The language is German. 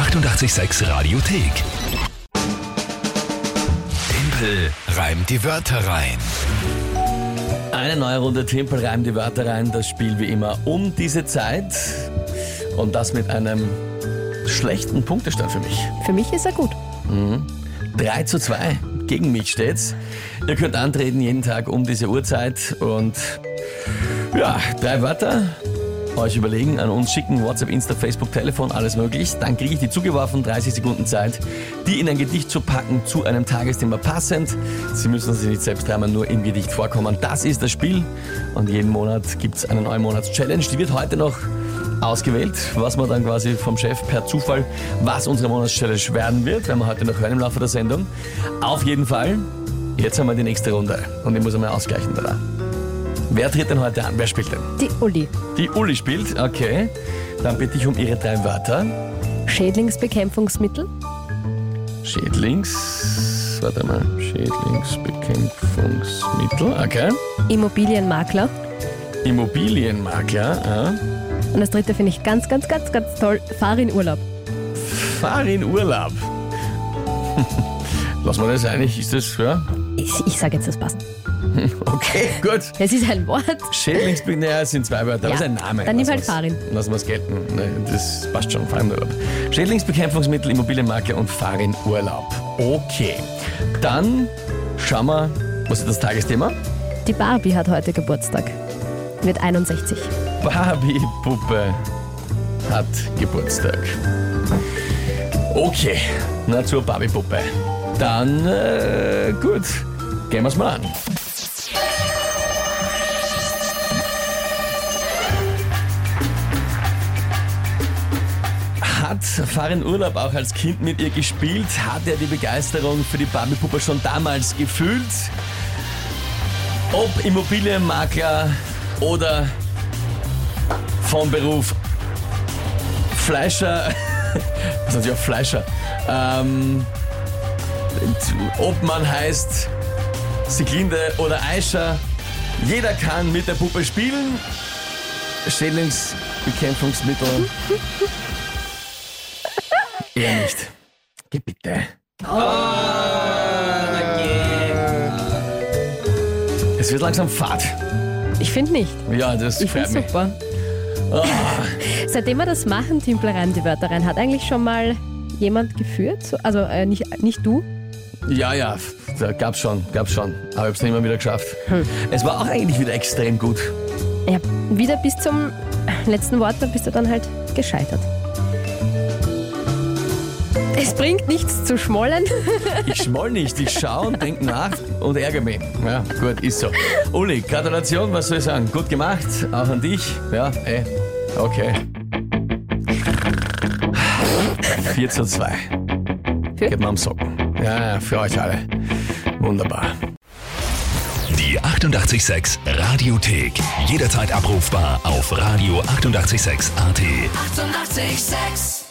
886 Radiothek. Tempel reimt die Wörter rein. Eine neue Runde Tempel reimt die Wörter rein. Das Spiel wie immer um diese Zeit. Und das mit einem schlechten Punktestand für mich. Für mich ist er gut. 3 zu 2 gegen mich steht's. Ihr könnt antreten jeden Tag um diese Uhrzeit und ja, drei Wörter euch überlegen, an uns schicken, WhatsApp, Insta, Facebook, Telefon, alles möglich. Dann kriege ich die zugeworfen, 30 Sekunden Zeit, die in ein Gedicht zu packen, zu einem Tagesthema passend. Sie müssen sich nicht selbst dreimal nur im Gedicht vorkommen. Das ist das Spiel und jeden Monat gibt's eine neue Monatschallenge. Die wird heute noch ausgewählt, was man dann quasi vom Chef per Zufall, was unsere Monatschallenge werden wird, werden wir heute noch hören im Laufe der Sendung. Auf jeden Fall, jetzt haben wir die nächste Runde und ich muss einmal ausgleichen da. Wer tritt denn heute an? Wer spielt denn? Die Uli. Die Uli spielt, okay. Dann bitte ich um ihre drei Wörter. Schädlingsbekämpfungsmittel. Schädlings. Warte mal. Schädlingsbekämpfungsmittel, okay. Immobilienmakler. Immobilienmakler, ja. Und das dritte finde ich ganz, ganz, ganz, ganz toll. Fahr in Urlaub. Fahr in Urlaub. Lass mal das eigentlich, ist das, ja? Ich, ich sage jetzt, das passt. Okay, gut. Es ist ein Wort. Es sind zwei Wörter, aber es ist ein Name. dann nimm halt Farin. Lassen wir es gelten. Ne, das passt schon, Fahr in Urlaub. Schädlingsbekämpfungsmittel, Immobilienmakler und Fahr in Urlaub. Okay. Dann schauen wir, was ist das Tagesthema? Die Barbie hat heute Geburtstag. Wird 61. Barbie-Puppe hat Geburtstag. Okay, na zur Barbie-Puppe. Dann, äh, gut, gehen wir's mal an. Hat Farin Urlaub auch als Kind mit ihr gespielt? Hat er die Begeisterung für die Barbie-Puppe schon damals gefühlt? Ob Immobilienmakler oder vom Beruf Fleischer, das ist natürlich auch Fleischer, ähm, ob man heißt Siglinde oder Aisha, jeder kann mit der Puppe spielen. Schädlingsbekämpfungsmittel. Eher nicht. Geh bitte. Es wird langsam Fahrt. Ich finde nicht. Ja, das Ich finde mir. super. Seitdem wir das machen, Timpler rein die Wörter rein, hat eigentlich schon mal jemand geführt? So- Also äh, nicht, nicht du? Ja, ja, da gab's schon, gab's schon. Aber ich hab's nicht immer wieder geschafft. Es war auch eigentlich wieder extrem gut. Ja, wieder bis zum letzten Wort, da bist du dann halt gescheitert. Es bringt nichts zu schmollen. Ich schmoll nicht, ich schau und denk nach und ärgere mich. Ja, gut, ist so. Uli, Gratulation, was soll ich sagen? Gut gemacht, auch an dich. Ja, ey, okay. 4 zu 2. Für? Geht mal am Socken. Ja, für euch alle. Wunderbar. Die 886 Radiothek. Jederzeit abrufbar auf radio886.at. 886! 886